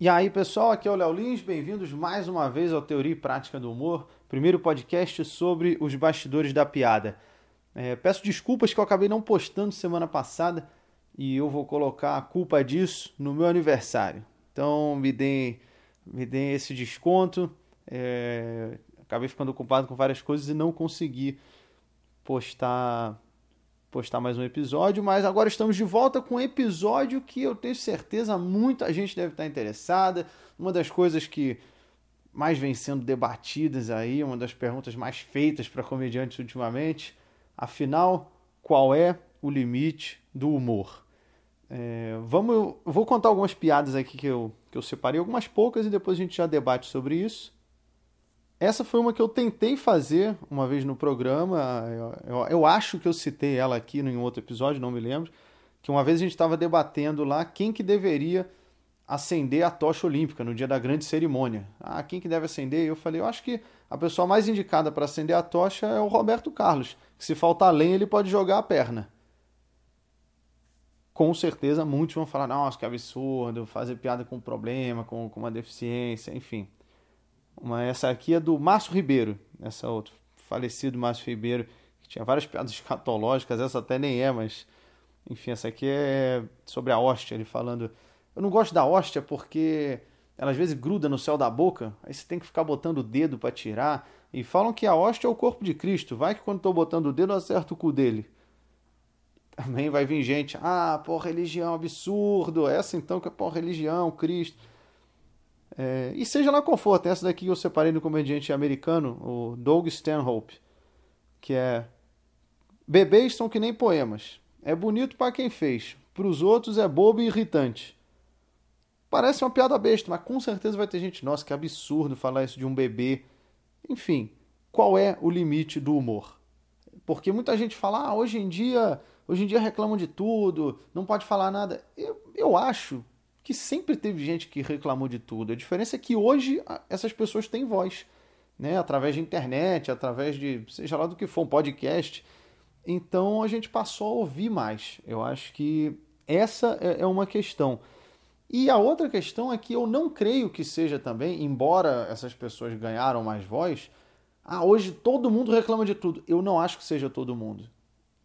E aí, pessoal, aqui é o Léo Lins, bem-vindos mais uma vez ao Teoria e Prática do Humor, primeiro podcast sobre os bastidores da piada. É, peço desculpas que eu acabei não postando semana passada e eu vou colocar a culpa disso no meu aniversário. Então me deem, me deem esse desconto. É, acabei ficando ocupado com várias coisas e não consegui postar postar mais um episódio, mas agora estamos de volta com um episódio que eu tenho certeza muita gente deve estar interessada. Uma das coisas que mais vem sendo debatidas aí, uma das perguntas mais feitas para comediantes ultimamente. Afinal, qual é o limite do humor? É, vamos, vou contar algumas piadas aqui que eu, que eu separei, algumas poucas, e depois a gente já debate sobre isso. Essa foi uma que eu tentei fazer uma vez no programa. Eu, eu, eu acho que eu citei ela aqui em outro episódio, não me lembro. Que uma vez a gente estava debatendo lá quem que deveria acender a tocha olímpica no dia da grande cerimônia. Ah, quem que deve acender? Eu falei, eu acho que a pessoa mais indicada para acender a tocha é o Roberto Carlos, que se faltar lenha ele pode jogar a perna. Com certeza muitos vão falar, nossa, que absurdo, fazer piada com um problema, com, com uma deficiência, enfim. Uma, essa aqui é do Márcio Ribeiro, essa outra, falecido Márcio Ribeiro, que tinha várias piadas escatológicas, essa até nem é, mas enfim, essa aqui é sobre a hóstia, ele falando. Eu não gosto da hóstia porque ela às vezes gruda no céu da boca, aí você tem que ficar botando o dedo para tirar. E falam que a hóstia é o corpo de Cristo, vai que quando estou botando o dedo eu acerto o cu dele. Também vai vir gente, ah, pô, religião absurdo, essa então que é pô, religião, Cristo. É, e seja lá qual for, tem essa daqui que eu separei no comediante americano, o Doug Stanhope, que é Bebês são que nem poemas. É bonito para quem fez, para os outros é bobo e irritante. Parece uma piada besta, mas com certeza vai ter gente, nossa, que absurdo falar isso de um bebê. Enfim, qual é o limite do humor? Porque muita gente fala, ah, hoje em dia, hoje em dia reclamam de tudo, não pode falar nada. Eu, eu acho que sempre teve gente que reclamou de tudo. A diferença é que hoje essas pessoas têm voz, né? Através de internet, através de seja lá do que for, um podcast. Então a gente passou a ouvir mais. Eu acho que essa é, é uma questão. E a outra questão é que eu não creio que seja também, embora essas pessoas ganharam mais voz, ah, hoje todo mundo reclama de tudo. Eu não acho que seja todo mundo.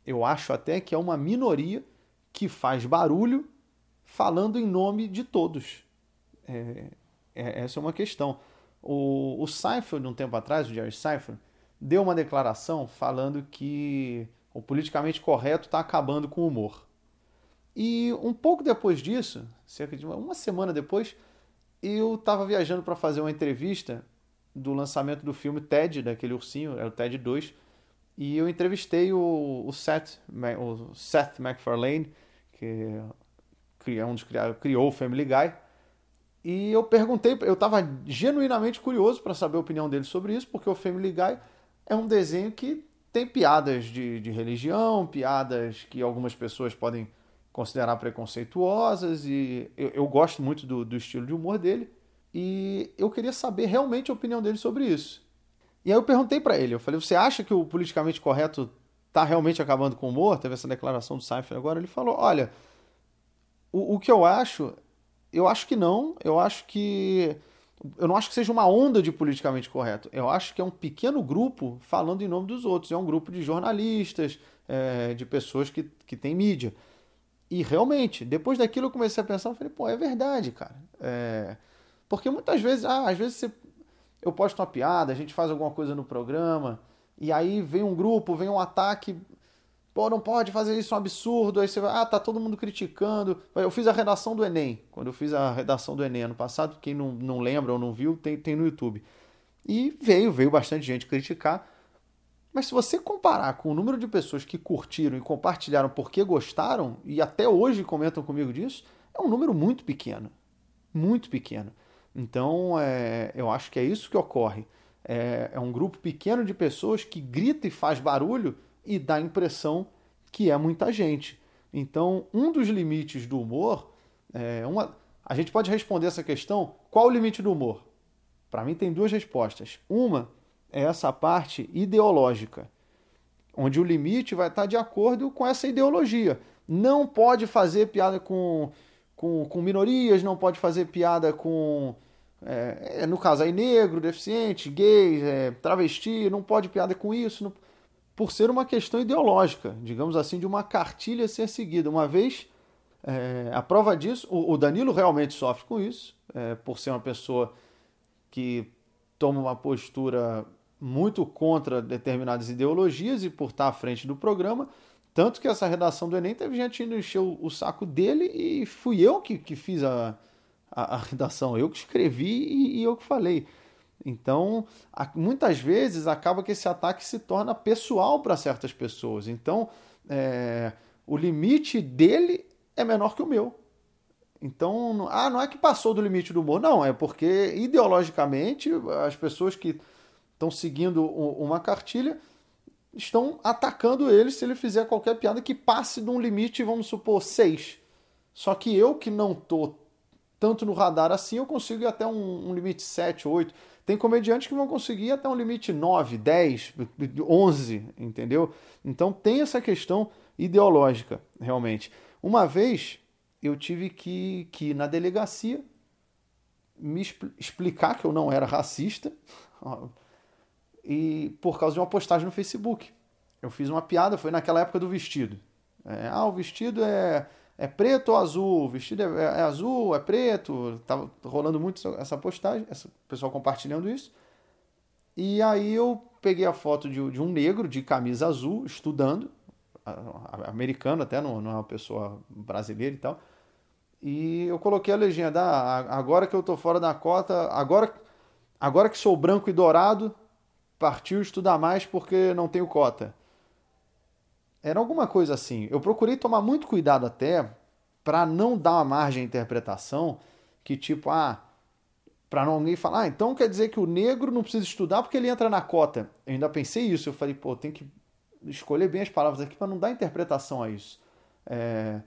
Eu acho até que é uma minoria que faz barulho falando em nome de todos. É, é, essa é uma questão. O, o Seinfeld, um tempo atrás, o Jerry Seinfeld, deu uma declaração falando que o politicamente correto está acabando com o humor. E um pouco depois disso, cerca de uma semana depois, eu estava viajando para fazer uma entrevista do lançamento do filme Ted, daquele ursinho, é o Ted 2, e eu entrevistei o, o Seth, o Seth MacFarlane, que um dos criou, o Family Guy. E eu perguntei, eu estava genuinamente curioso para saber a opinião dele sobre isso, porque o Family Guy é um desenho que tem piadas de, de religião, piadas que algumas pessoas podem considerar preconceituosas, e eu, eu gosto muito do, do estilo de humor dele, e eu queria saber realmente a opinião dele sobre isso. E aí eu perguntei para ele, eu falei, você acha que o politicamente correto está realmente acabando com o humor? Teve essa declaração do Seinfeld agora, ele falou, olha, o, o que eu acho, eu acho que não. Eu acho que. Eu não acho que seja uma onda de politicamente correto. Eu acho que é um pequeno grupo falando em nome dos outros. É um grupo de jornalistas, é, de pessoas que, que têm mídia. E realmente, depois daquilo eu comecei a pensar, eu falei, pô, é verdade, cara. É... Porque muitas vezes, ah, às vezes você... eu posto uma piada, a gente faz alguma coisa no programa, e aí vem um grupo, vem um ataque Pô, não pode fazer isso, é um absurdo. Aí você vai, ah, tá todo mundo criticando. Eu fiz a redação do Enem. Quando eu fiz a redação do Enem ano passado, quem não, não lembra ou não viu, tem, tem no YouTube. E veio, veio bastante gente criticar. Mas se você comparar com o número de pessoas que curtiram e compartilharam porque gostaram, e até hoje comentam comigo disso, é um número muito pequeno. Muito pequeno. Então, é, eu acho que é isso que ocorre. É, é um grupo pequeno de pessoas que grita e faz barulho e dá a impressão que é muita gente. Então, um dos limites do humor, é uma, a gente pode responder essa questão: qual o limite do humor? Para mim, tem duas respostas. Uma é essa parte ideológica, onde o limite vai estar de acordo com essa ideologia. Não pode fazer piada com, com, com minorias, não pode fazer piada com. É, é no caso aí, negro, deficiente, gay, é, travesti, não pode piada com isso, não, por ser uma questão ideológica, digamos assim, de uma cartilha ser seguida. Uma vez, é, a prova disso, o, o, Danilo realmente sofre com isso, é, por ser uma pessoa que toma uma postura muito contra determinadas ideologias e por estar à frente do programa. Tanto que essa redação do Enem teve gente encher o, o saco dele e fui eu que, que fiz a, a, a redação, eu que escrevi e, e eu que falei. Então, muitas vezes acaba que esse ataque se torna pessoal para certas pessoas. Então, é, o limite dele é menor que o meu. Então, ah, não é que passou do limite do humor, não, é porque ideologicamente as pessoas que estão seguindo uma cartilha estão atacando ele se ele fizer qualquer piada que passe de um limite, vamos supor, 6. Só que eu que não tô tanto no radar assim, eu consigo ir até um, um limite 7, 8. Tem comediantes que vão conseguir até um limite 9, 10, 11, entendeu? Então tem essa questão ideológica, realmente. Uma vez eu tive que, que ir na delegacia me explicar que eu não era racista e por causa de uma postagem no Facebook. Eu fiz uma piada, foi naquela época do vestido. É, ah, o vestido é, é preto ou azul? O vestido é, é, azul, é preto? Tava rolando muito essa postagem, essa, o pessoal compartilhando isso. E aí eu peguei a foto de, de um negro de camisa azul, estudando, americano até, não, não é uma pessoa brasileira e tal. E eu coloquei a legenda, ah, agora que eu tô fora da cota, agora, agora que sou branco e dourado, partiu estudar mais porque não tenho cota. Era alguma coisa assim. Eu procurei tomar muito cuidado até para não dar uma margem à interpretação que tipo, ah, para não alguém falar, ah, então quer dizer que o negro não precisa estudar porque ele entra na cota. Eu ainda pensei isso, eu falei, pô, tem que escolher bem as palavras aqui para não dar interpretação a isso. É,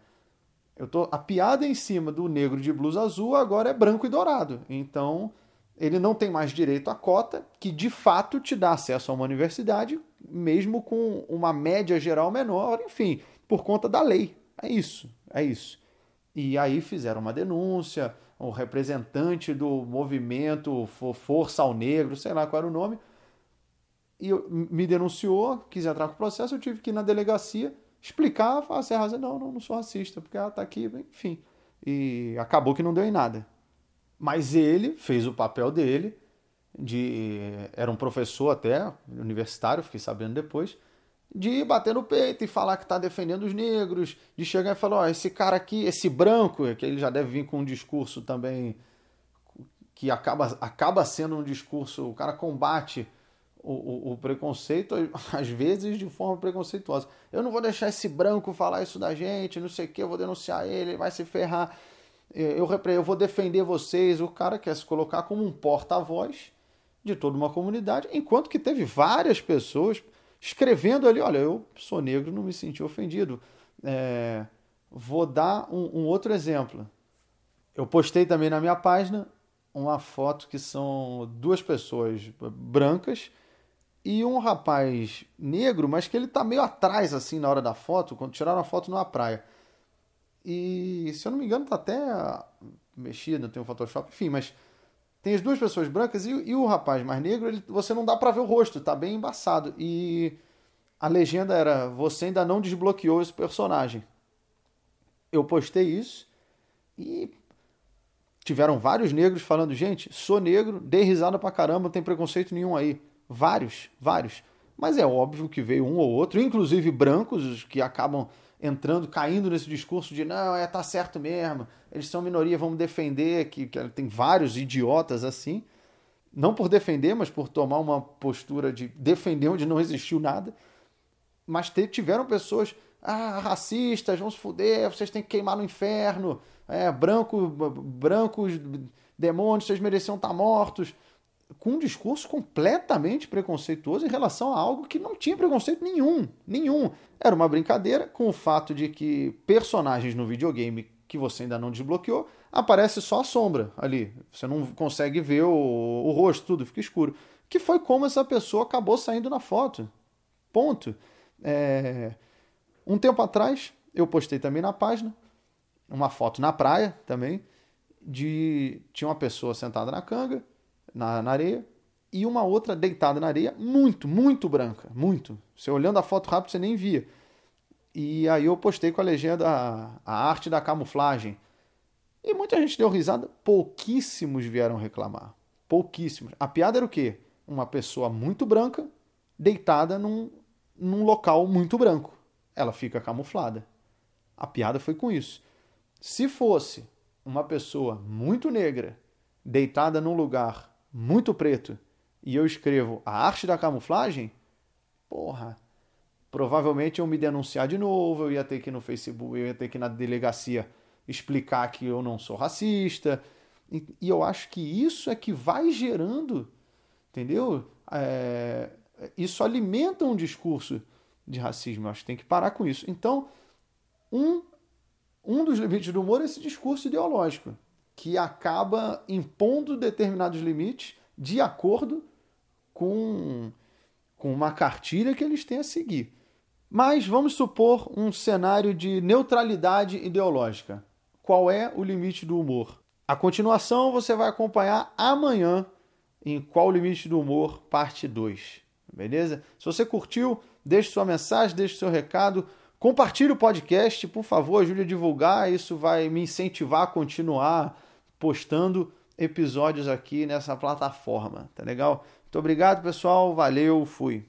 eu tô a piada em cima do negro de blusa azul agora é branco e dourado. Então, ele não tem mais direito à cota, que de fato te dá acesso a uma universidade, mesmo com uma média geral menor, enfim, por conta da lei. É isso, é isso. E aí fizeram uma denúncia, o representante do movimento Força ao Negro, sei lá qual era o nome, e me denunciou, quis entrar com o processo, eu tive que ir na delegacia explicar, falar assim, ah, não, não, não sou racista, porque ela está aqui, enfim. E acabou que não deu em nada. Mas ele fez o papel dele, de era um professor até, universitário, fiquei sabendo depois, de bater no peito e falar que está defendendo os negros, de chegar e falar, ó, esse cara aqui, esse branco, que ele já deve vir com um discurso também que acaba, acaba sendo um discurso, o cara combate o, o, o, preconceito, às vezes de forma preconceituosa. Eu não vou deixar esse branco falar isso da gente, não sei o que, eu vou denunciar ele, ele vai se ferrar eu, eu vou defender vocês. O cara quer se colocar como um porta-voz de toda uma comunidade, enquanto que teve várias pessoas escrevendo ali: olha, eu sou negro, não me senti ofendido. É, vou dar um, um outro exemplo. Eu postei também na minha página uma foto que são duas pessoas brancas e um rapaz negro, mas que ele tá meio atrás assim na hora da foto, quando tiraram a foto numa praia. E se eu não me engano, tá até mexido, tem um Photoshop, enfim, mas tem as duas pessoas brancas e, e o rapaz mais negro, ele, você não dá para ver o rosto, tá bem embaçado. E a legenda era: Você ainda não desbloqueou esse personagem. Eu postei isso e tiveram vários negros falando: Gente, sou negro, dei risada pra caramba, não tem preconceito nenhum aí. Vários, vários. Mas é óbvio que veio um ou outro, inclusive brancos, que acabam entrando, caindo nesse discurso de não, é, tá certo mesmo, eles são minoria, vamos defender, que, que tem vários idiotas assim, não por defender, mas por tomar uma postura de defender onde não existiu nada, mas te, tiveram pessoas, ah, racistas, vão se fuder, vocês têm que queimar no inferno, é, branco, brancos, demônios, vocês mereciam estar mortos, com um discurso completamente preconceituoso em relação a algo que não tinha preconceito nenhum, nenhum. Era uma brincadeira com o fato de que personagens no videogame que você ainda não desbloqueou, aparece só a sombra ali. Você não consegue ver o, o rosto, tudo fica escuro. Que foi como essa pessoa acabou saindo na foto. Ponto. É... Um tempo atrás, eu postei também na página uma foto na praia também, de tinha uma pessoa sentada na canga, na, na areia, e uma outra deitada na areia, muito, muito branca, muito. Você olhando a foto rápido, você nem via. E aí eu postei com a legenda a arte da camuflagem. E muita gente deu risada, pouquíssimos vieram reclamar. Pouquíssimos. A piada era o quê? Uma pessoa muito branca deitada num, num local muito branco. Ela fica camuflada. A piada foi com isso. Se fosse uma pessoa muito negra deitada num lugar muito preto e eu escrevo a arte da camuflagem, porra, provavelmente eu me denunciar de novo, eu ia ter que ir no Facebook, eu ia ter que ir na delegacia explicar que eu não sou racista. E, e eu acho que isso é que vai gerando, entendeu? É, isso alimenta um discurso de racismo. Eu acho que tem que parar com isso. Então, um, um dos limites do humor é esse discurso ideológico, que acaba impondo determinados limites de acordo com, com uma cartilha que eles têm a seguir. Mas vamos supor um cenário de neutralidade ideológica. Qual é o limite do humor? A continuação você vai acompanhar amanhã em Qual o Limite do Humor, parte 2. Beleza? Se você curtiu, deixe sua mensagem, deixe seu recado. Compartilhe o podcast, por favor, ajude a divulgar. Isso vai me incentivar a continuar postando episódios aqui nessa plataforma. Tá legal? Muito obrigado, pessoal. Valeu, fui.